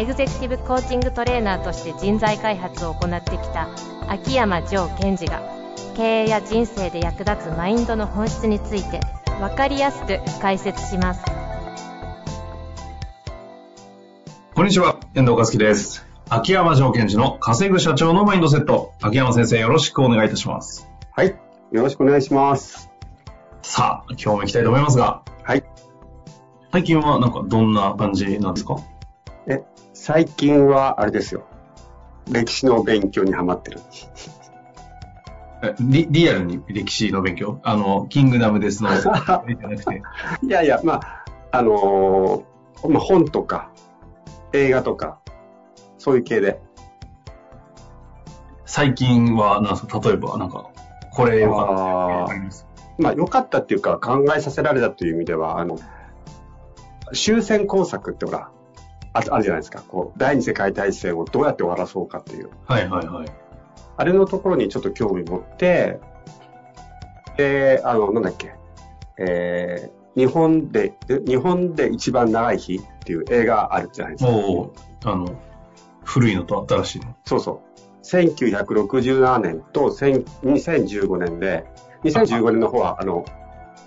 エグゼクティブコーチングトレーナーとして人材開発を行ってきた秋山城賢治が経営や人生で役立つマインドの本質について分かりやすく解説しますこんにちは、遠藤和樹です。秋山城賢治の稼ぐ社長のマインドセット。秋山先生、よろしくお願いいたします。はい。よろしくお願いします。さあ、今日も行きたいと思いますが、はい。最近はなんかどんな感じなんですか？え、最近は、あれですよ。歴史の勉強にハマってる。えリリアルに歴史の勉強？あの、キングダムですの、じゃなくて。いやいや、まあ、あのーまあ、本とか、映画とか、そういう系で。最近は、なんすか？例えば、なんか、これは、ああります？まあ、良かったっていうか、考えさせられたという意味では、あの、終戦工作ってほら、ああるじゃないですか。こう、第二次世界大戦をどうやって終わらそうかっていう。はいはいはい。あれのところにちょっと興味持って、で、あの、なんだっけ、えー、日本で、で日本で一番長い日っていう映画あるじゃないですか。おおあの、古いのと新しいの。そうそう。1967年と1000 2015年で、2015年の方は、あの、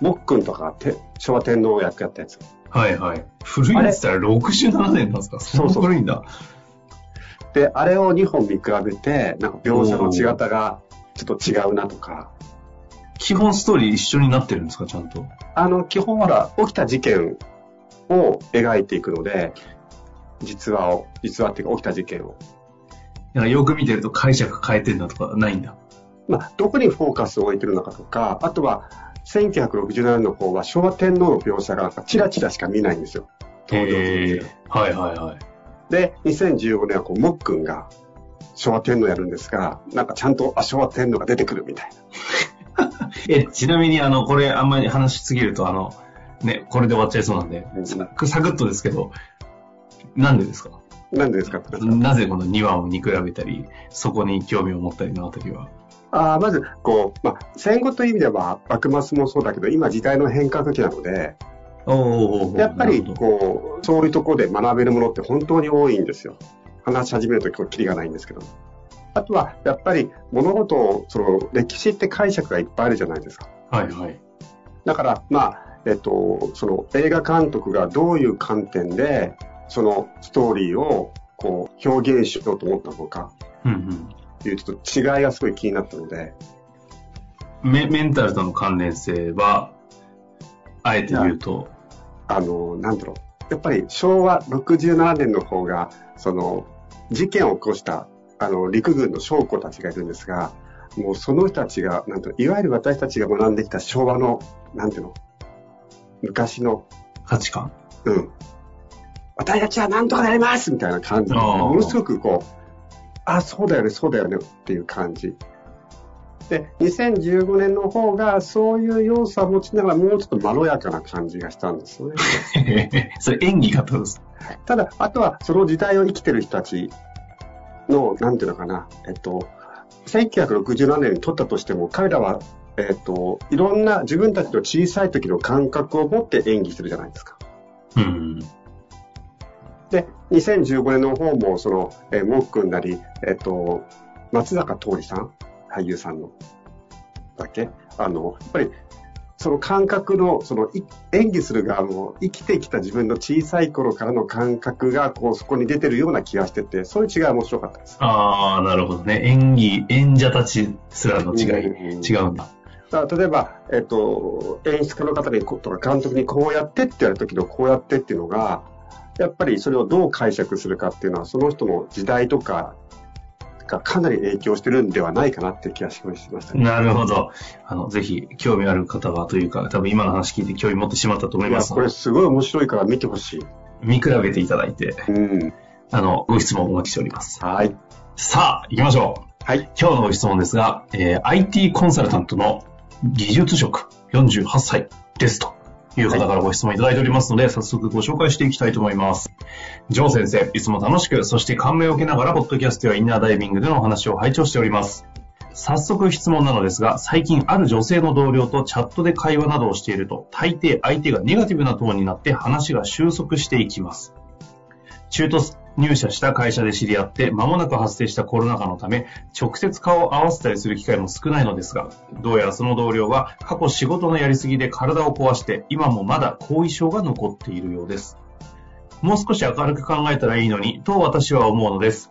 もっくんとかて昭和天皇役やったやつ。はいはい。古いのって言ったら67年なんですか？そんな古いんだ。で、あれを2本見比べて、なんか描写の仕方がちょっと違うなとか、基本ストーリー一緒になってるんですか？ちゃんと。あの、基本は起きた事件を描いていくので、実話を、実話っていうか起きた事件を。なんかよく見てると解釈変えてんだとかないんだ。まあ、どこにフォーカスを置いてるのかとか、あとは、1967年の方は昭和天皇の描写がチラチラしか見ないんですよ。登場人物へーはいはいはい。で、2015年はこう、もっくんが昭和天皇やるんですが、なんかちゃんと、あ、昭和天皇が出てくるみたいな。え、ちなみにあの、これあんまり話しすぎるとあの、ね、これで終わっちゃいそうなんで、うんサクサクッとですけど、なんでですか？なんでですかなぜこの2話を見比べたり、そこに興味を持ったりのあたりは？あーまず、こう、まあ、戦後という意味では、幕末もそうだけど、今時代の変革期なので、やっぱり、こう、そういうところで学べるものって本当に多いんですよ。話し始めるとき、キリがないんですけど。あとは、やっぱり、物事を、その、歴史って解釈がいっぱいあるじゃないですか。はいはい。だから、まあ、えっと、その、映画監督がどういう観点で、その、ストーリーを、こう、表現しようと思ったのか、うんいうちょっと違いがすごい気になったので、うん。メメンタルとの関連性は、あえて言うと、あの、なんだろう。やっぱり昭和67年の方が、その、事件を起こした、あの、陸軍の将校たちがいるんですが、もうその人たちが、なんと、いわゆる私たちが学んできた昭和の、なんていうの、昔の、価値観。うん。私たちは何とかなりますみたいな感じものすごくこう、あ、そうだよね、そうだよねっていう感じ。で、2015年の方がそういう要素を持ちながらもうちょっとまろやかな感じがしたんですよね。それ演技がどうですただ、あとはその時代を生きてる人たちの、なんていうのかな、えっと、1967年に撮ったとしても、彼らは、えっと、いろんな自分たちの小さい時の感覚を持って演技するじゃないですか。うん。で、2015年の方も、その、えー、もっくんなり、えっと、松坂桃李さん、俳優さんの、だっけ？あの、やっぱり、その感覚の、その、い演技する側も、生きてきた自分の小さい頃からの感覚が、こう、そこに出てるような気がしてて、そういう違いが面白かったです。ああ、なるほどね。演技、演者たちすらの違い、うん違うんだ。だ例えば、えっと、演出家の方にことか監督にこうやってってやるときのこうやってっていうのが、やっぱりそれをどう解釈するかっていうのは、その人の時代とかがかなり影響してるんではないかなって気がしましたね。なるほど。あの、ぜひ、興味ある方はというか、多分今の話聞いて興味持ってしまったと思いますこれすごい面白いから見てほしい。見比べていただいて、うん。あの、ご質問お待ちしております。はい。さあ、行きましょう。はい。今日のご質問ですが、えー IT コンサルタントの技術職48歳ですという方からご質問いただいておりますので、早速ご紹介していきたいと思います。ジョー先生、いつも楽しく、そして感銘を受けながら、ポッドキャストやインナーダイビングでのお話を拝聴しております。早速質問なのですが、最近ある女性の同僚とチャットで会話などをしていると、大抵相手がネガティブなトーンになって話が収束していきます。中途入社した会社で知り合って間もなく発生したコロナ禍のため直接顔を合わせたりする機会も少ないのですがどうやらその同僚は過去仕事のやりすぎで体を壊して今もまだ後遺症が残っているようです。もう少し明るく考えたらいいのにと私は思うのです。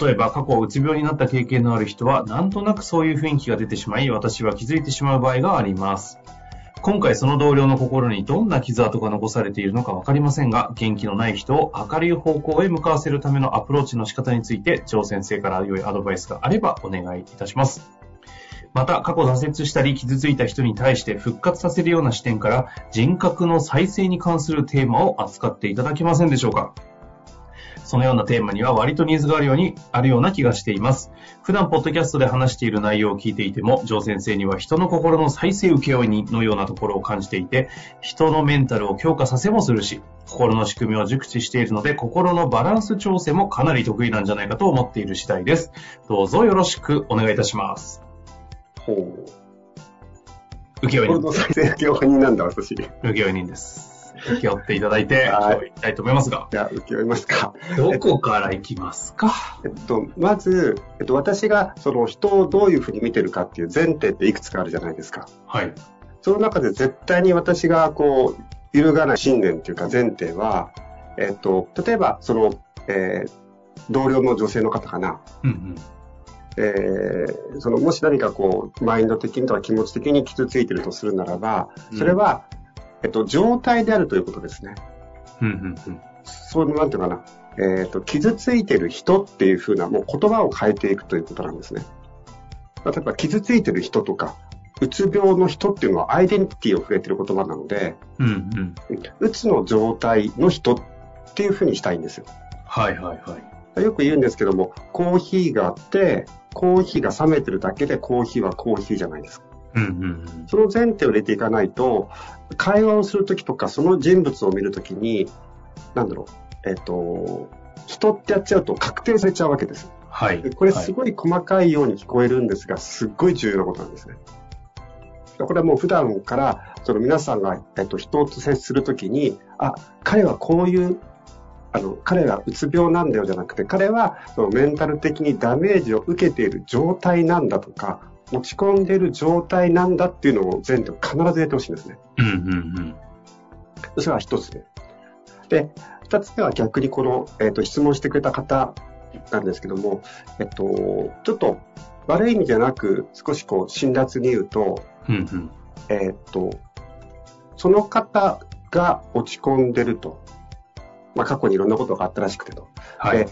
例えば過去うつ病になった経験のある人はなんとなくそういう雰囲気が出てしまい私は気づいてしまう場合があります。今回その同僚の心にどんな傷跡が残されているのかわかりませんが、元気のない人を明るい方向へ向かわせるためのアプローチの仕方について、張先生から良いアドバイスがあればお願いいたします。また、過去挫折したり傷ついた人に対して復活させるような視点から、人格の再生に関するテーマを扱っていただけませんでしょうかそのようなテーマには割とニーズがあるように、あるような気がしています。普段、ポッドキャストで話している内容を聞いていても、ジョー先生には人の心の再生請負人のようなところを感じていて、人のメンタルを強化させもするし、心の仕組みを熟知しているので、心のバランス調整もかなり得意なんじゃないかと思っている次第です。どうぞよろしくお願いいたします。ほう。請負人、これの再生業人なんだ、私。い請負人です。請け負っていただいて、はいきたいと思いますが、や、受け負いますか。どこから行きますか？えっと、まず、えっと、私が、その人をどういうふうに見てるかっていう前提っていくつかあるじゃないですか。はい。その中で絶対に私が、こう、揺るがない信念っていうか前提は、えっと、例えば、その、えー同僚の女性の方かな。うんうん。えーその、もし何かこう、マインド的にとか気持ち的に傷ついてるとするならば、それは、えっと、状態であるということですね。うんうんうん。そう、なんていうのかな。えっ、と、傷ついてる人っていうふうな、もう言葉を変えていくということなんですね。例えば、傷ついてる人とか、うつ病の人っていうのはアイデンティティを触れてる言葉なので、うんうん。うつの状態の人っていうふうにしたいんですよ。はいはいはい。よく言うんですけども、コーヒーがあって、コーヒーが冷めてるだけでコーヒーはコーヒーじゃないですか。うんうんうん。その前提を入れていかないと、会話をするときとか、その人物を見るときに、なんだろう、えっ、と、人ってやっちゃうと確定されちゃうわけです。はい。でこれすい。ごい細かいように聞こえるんですが、すっごい重要なことなんですね。これはもう普段から、その皆さんが、えっと、人と接するときに、あ、彼はこういう、あの、彼はうつ病なんだよじゃなくて、彼はそのメンタル的にダメージを受けている状態なんだとか、落ち込んでいる状態なんだっていうのを前提必ず入れてほしいんですね。うんうんうん。それは一つ目。で、二つ目は逆にこの、えっ、と、質問してくれた方なんですけども、えっと、ちょっと悪い意味じゃなく、少しこう、辛辣に言うと、うんうん。えっと、その方が落ち込んでると。まあ、過去にいろんなことがあったらしくてと。はいで。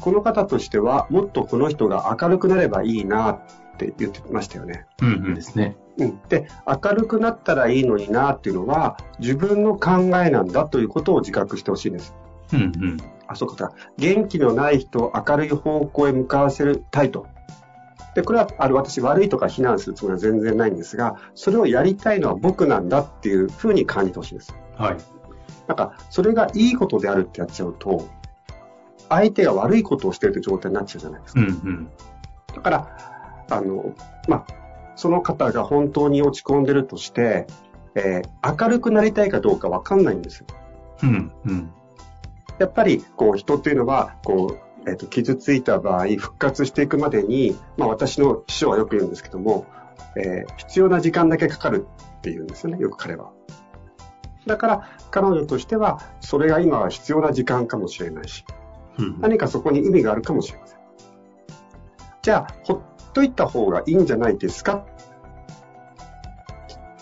この方としては、もっとこの人が明るくなればいいなって言ってましたよね。うんうんですね。うん、で、明るくなったらいいのになっていうのは、自分の考えなんだということを自覚してほしいんです。うんうん。あ、そうか。元気のない人を明るい方向へ向かわせたいと。で、これは、あの、私悪いとか非難するつもりは全然ないんですが、それをやりたいのは僕なんだっていうふうに感じてほしいんです。はい。なんか、それがいいことであるってやっちゃうと、相手が悪いことをしてるという状態になっちゃうじゃないですか。うんうん。だから、あの、まあ、その方が本当に落ち込んでるとして、えー明るくなりたいかどうかわかんないんですよ。うんうん。やっぱり、こう、人っていうのは、こう、えっ、と、傷ついた場合、復活していくまでに、まあ、私の師匠はよく言うんですけども、えー必要な時間だけかかるって言うんですよね、よく彼は。だから、彼女としては、それが今は必要な時間かもしれないし、うん何かそこに意味があるかもしれません。じゃあ、ほっといた方がいいんじゃないですか？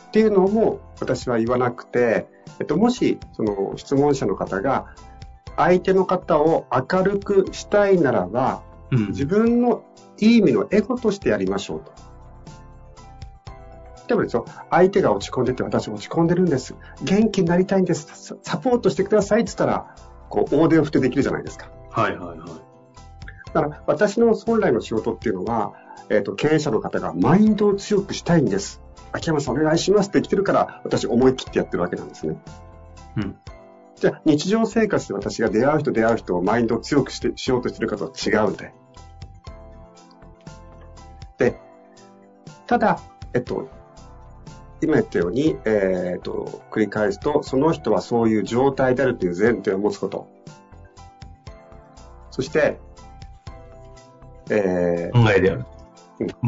っていうのも私は言わなくて、えっと、もし、その質問者の方が、相手の方を明るくしたいならば、うん自分のいい意味のエゴとしてやりましょうと。でもですよ、相手が落ち込んでて私落ち込んでるんです。元気になりたいんです。ササポートしてくださいって言ったら、こう、大手を振ってできるじゃないですか。はいはいはい。だから私の本来の仕事っていうのは、えっ、と、経営者の方がマインドを強くしたいんです。秋山さんお願いしますって来てるから、私思い切ってやってるわけなんですね。うん。じゃあ、日常生活で私が出会う人出会う人をマインドを強くしてしようとしてるかとは違うんで。で、ただ、えっと、今言ったように、えっと、繰り返すと、その人はそういう状態であるという前提を持つこと。そして、え考えであるうん。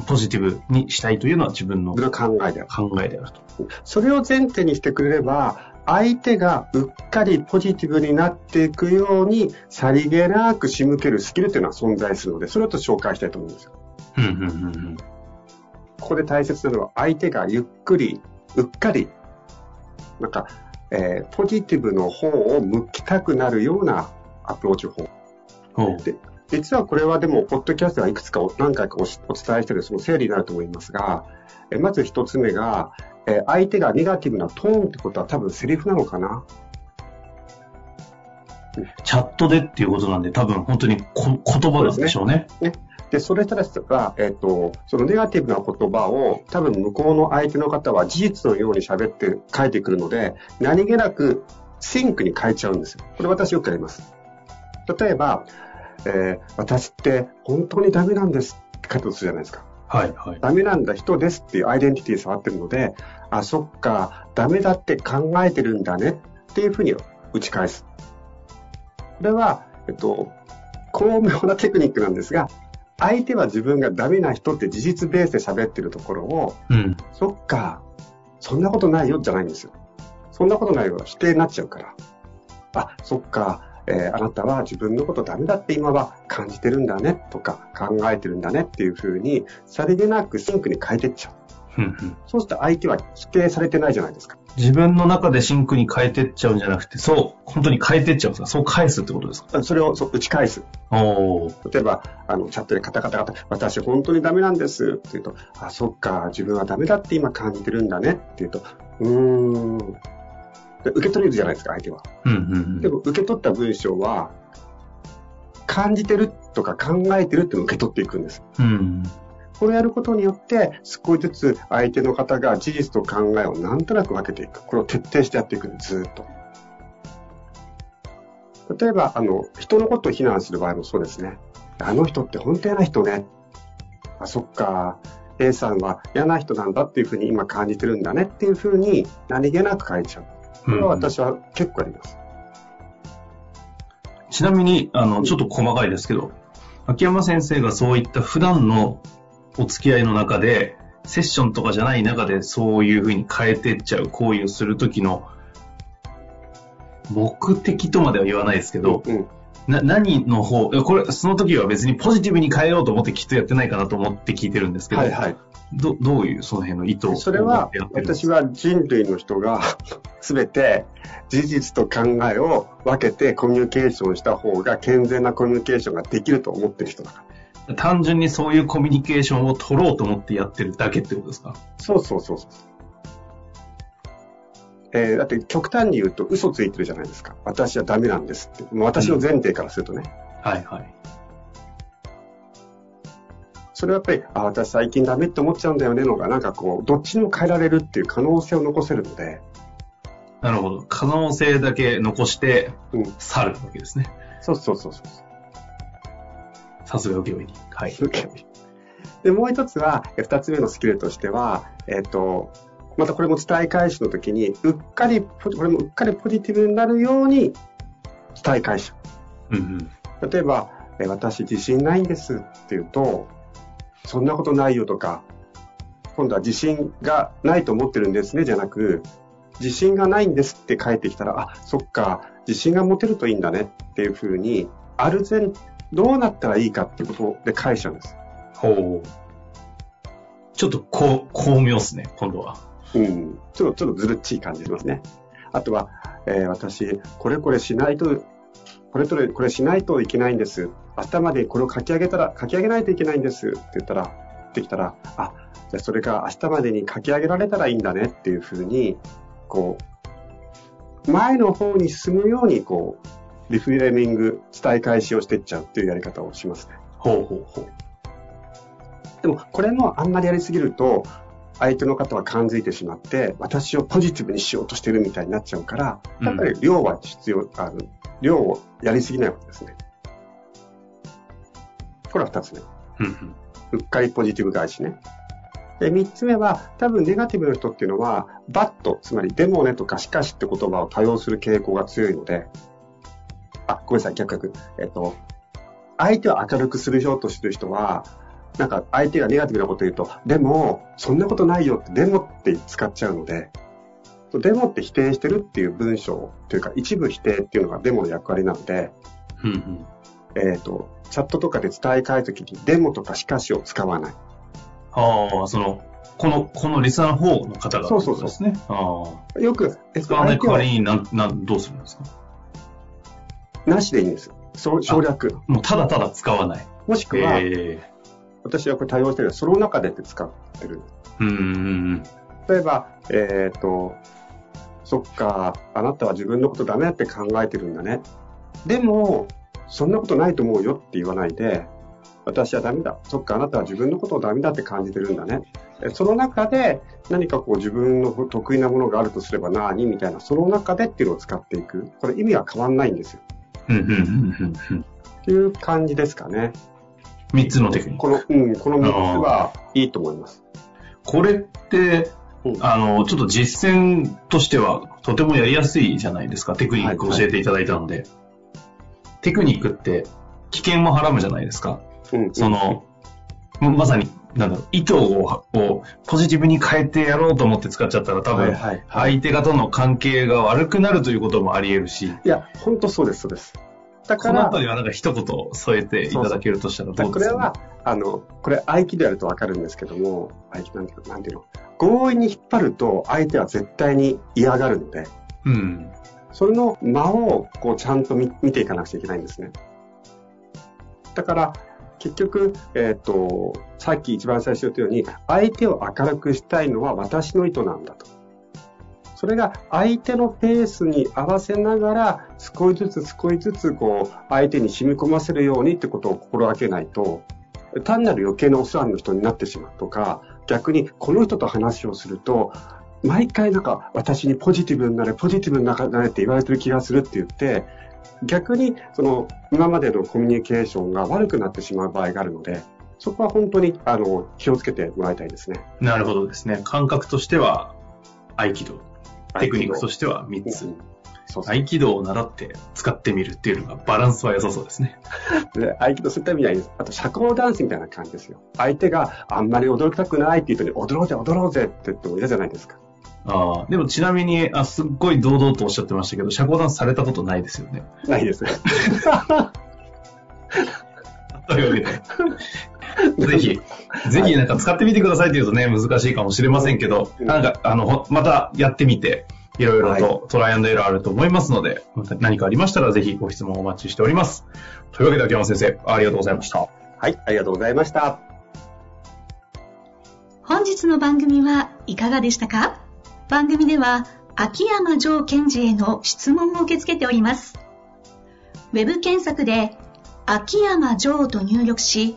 ポジティブにしたいというのは自分のー、考えである。考えであると。それを前提にしてくれれば、相手がうっかりポジティブになっていくように、さりげなく仕向けるスキルというのは存在するので、それをと紹介したいと思うんですよ。うん、うん、うんうん。ここで大切なのは、相手がゆっくり、うっかり、なんか、えーポジティブの方を向きたくなるようなアプローチ法。ほう。実はこれはでも、ポッドキャストはいくつかお何回かお伝えしているその整理になると思いますが、えまず一つ目が、えー相手がネガティブなトーンってことは多分セリフなのかな？チャットでっていうことなんで、多分本当にこ言葉なんでしょうね。で、それたらが、えっ、と、そのネガティブな言葉を多分向こうの相手の方は事実のように喋って書いてくるので、何気なくシンクに変えちゃうんですよ。これ私よくやります。例えば、えー私って本当にダメなんですって書いてとするじゃないですか。はい、はい。ダメなんだ人ですっていうアイデンティティ触ってるので、あ、そっか、ダメだって考えてるんだねっていうふうに打ち返す。これは、えっと、巧妙なテクニックなんですが、相手は自分がダメな人って事実ベースで喋ってるところを、うん。そっか、そんなことないよじゃないんですよ。そんなことないよ否定になっちゃうから。あ、そっか、えーあなたは自分のことダメだって今は感じてるんだねとか考えてるんだねっていうふうに、さりげなくシンクに変えてっちゃう。うんうんそうすると相手は否定されてないじゃないですか。自分の中でシンクに変えてっちゃうんじゃなくて、そう、本当に変えてっちゃうんですか？そう返すってことですか？それをそう打ち返す。おー。例えば、あの、チャットでカタカタカタ、私本当にダメなんですって言うと、あ、そっか、自分はダメだって今感じてるんだねって言うと、うーん。で受け取れるじゃないですか、相手は。うんうんうん。でも、受け取った文章は、感じてるとか考えてるっていうのを受け取っていくんです。うん。これをやることによって、少しずつ相手の方が事実と考えをなんとなく分けていく。これを徹底してやっていくんです、ずーっと。例えば、あの、人のことを非難する場合もそうですね。あの人って本当嫌な人ね。あ、そっか。A さんは嫌な人なんだっていうふうに今感じてるんだねっていうふうに何気なく書いちゃう。これは私は結構あります。ちなみに、あの、ちょっと細かいですけど、秋山先生がそういった普段のお付き合いの中で、セッションとかじゃない中でそういうふうに変えてっちゃう行為をするときの目的とまでは言わないですけど、うん。な、何の方、これ、その時は別にポジティブに変えようと思ってきっとやってないかなと思って聞いてるんですけど、はいはい。どどういうその辺の意図をそれは私は人類の人が全て事実と考えを分けてコミュニケーションした方が健全なコミュニケーションができると思ってる人だから。単純にそういうコミュニケーションを取ろうと思ってやってるだけってことですか？そうそうそうそう。えーだって極端に言うと嘘ついてるじゃないですか。私はダメなんですって。もう私の前提からするとね。はいはい。それはやっぱり、あ、私最近ダメって思っちゃうんだよねのが、なんかこう、どっちにも変えられるっていう可能性を残せるので、なるほど。可能性だけ残してうん。去るわけですね。そうそうそうそう。さすが請負に。はい。で、もう一つは、え二つ目のスキルとしては、えっ、と、またこれも伝え返しの時に、うっかり、ポこれもうっかりポジティブになるように伝え返し。うんうん。例えば、え私自信ないんですって言うと、そんなことないよとか、今度は自信がないと思ってるんですねじゃなく、自信がないんですって返ってきたら、あ、そっか、自信が持てるといいんだねっていうふうに、ある前、どうなったらいいかっていうことで返しちゃうんです。ほう。ちょっとこう、巧妙っすね、今度は。うん。ちょっと、ちょっとずるっちい感じしますね。あとは、えー私、これこれしないと、これとれ、これしないといけないんです。明日までこれを書き上げたら、書き上げないといけないんですって言ったら、できたら、あ、じゃあそれが明日までに書き上げられたらいいんだねっていうふうに、こう、前の方に進むように、こう、リフレーミング、伝え返しをしていっちゃうっていうやり方をしますね。ほうほうほう。でも、これもあんまりやりすぎると、相手の方は感づいてしまって、私をポジティブにしようとしてるみたいになっちゃうから、やっぱり量は必要、あの、量をやりすぎないわけですね。これは二つ目。うっかりポジティブ返しね。で、三つ目は、多分ネガティブな人っていうのは、バット、つまりでもねとかしかしって言葉を多用する傾向が強いので、あ、ごめんなさい、逆逆。えっと、相手を明るくするようとしてる人は、なんか相手がネガティブなこと言うと、でも、そんなことないよって、でもって使っちゃうので、でもって否定してるっていう文章というか、一部否定っていうのがデモの役割なので、うんうん、えっ、ー、と、チャットとかで伝え替えるときに、デモとかしかしを使わない。ああ、その、この、このリスナーの方の方が、そうそうそうですね。よく、使わない代わりになん、なん、どうするんですか？なしでいいんです。省略。もうただただ使わない。もしくは、えー、私はこれ対応してるその中でって使ってる。うん。例えば、えっ、ー、と、そっか、あなたは自分のことダメだって考えてるんだね。でも、そんなことないと思うよって言わないで、私はダメだ。そっか、あなたは自分のことをダメだって感じてるんだね。その中で何かこう自分の得意なものがあるとすれば何みたいな、その中でっていうのを使っていく。これ意味は変わんないんですよ。っていう感じですかね。三つのテクニック。この、うん、この三つはいいと思います。これって、あの、ちょっと実践としてはとてもやりやすいじゃないですか。テクニック教えていただいたので。はいはい、テクニックって危険もはらむじゃないですか。うん、その、まさに、なんだろう、意図ををポジティブに変えてやろうと思って使っちゃったら多分、相手方の関係が悪くなるということもあり得るし。いや、本当そうです、そうです。だから。この辺りはなんか一言添えていただけるとしたらどうですか、ね、これは、あの、これ合気でやるとわかるんですけども、合気なんていうの、なんていうの、強引に引っ張ると相手は絶対に嫌がるので、うん。それの間をこうちゃんと見ていかなくちゃいけないんですね。だから、結局、えっ、ー、と、さっき一番最初言ったように、相手を明るくしたいのは私の意図なんだと。それが相手のペースに合わせながら、少しずつ少しずつ、こう、相手に染み込ませるようにってことを心がけないと、単なる余計なお世話の人になってしまうとか、逆にこの人と話をすると、毎回なんか私にポジティブになれ、ポジティブになれって言われてる気がするって言って、逆にその今までのコミュニケーションが悪くなってしまう場合があるので、そこは本当にあの気をつけてもらいたいですね。なるほどですね。感覚としては合気道。テクニックとしては3つ。そう合気道を習って使ってみるっていうのがバランスは良さそうですね。で合気道そういった意味は、あと社交ダンスみたいな感じですよ。相手があんまり踊りたくないっていう人に踊ろうぜ踊ろうぜって言っても嫌じゃないですか。ああ、でもちなみに、あ、すっごい堂々とおっしゃってましたけど、社交ダンスされたことないですよね。ないです。というわけで、ぜひ、ぜひなんか使ってみてくださいって言うとね、難しいかもしれませんけど、なんか、あの、またやってみて、いろいろとトライアンドエラーあると思いますので、また何かありましたらぜひご質問お待ちしております。というわけで秋山先生、ありがとうございました。はい、ありがとうございました。本日の番組はいかがでしたか？番組では秋山城賢治への質問を受け付けております。ウェブ検索で秋山城と入力し、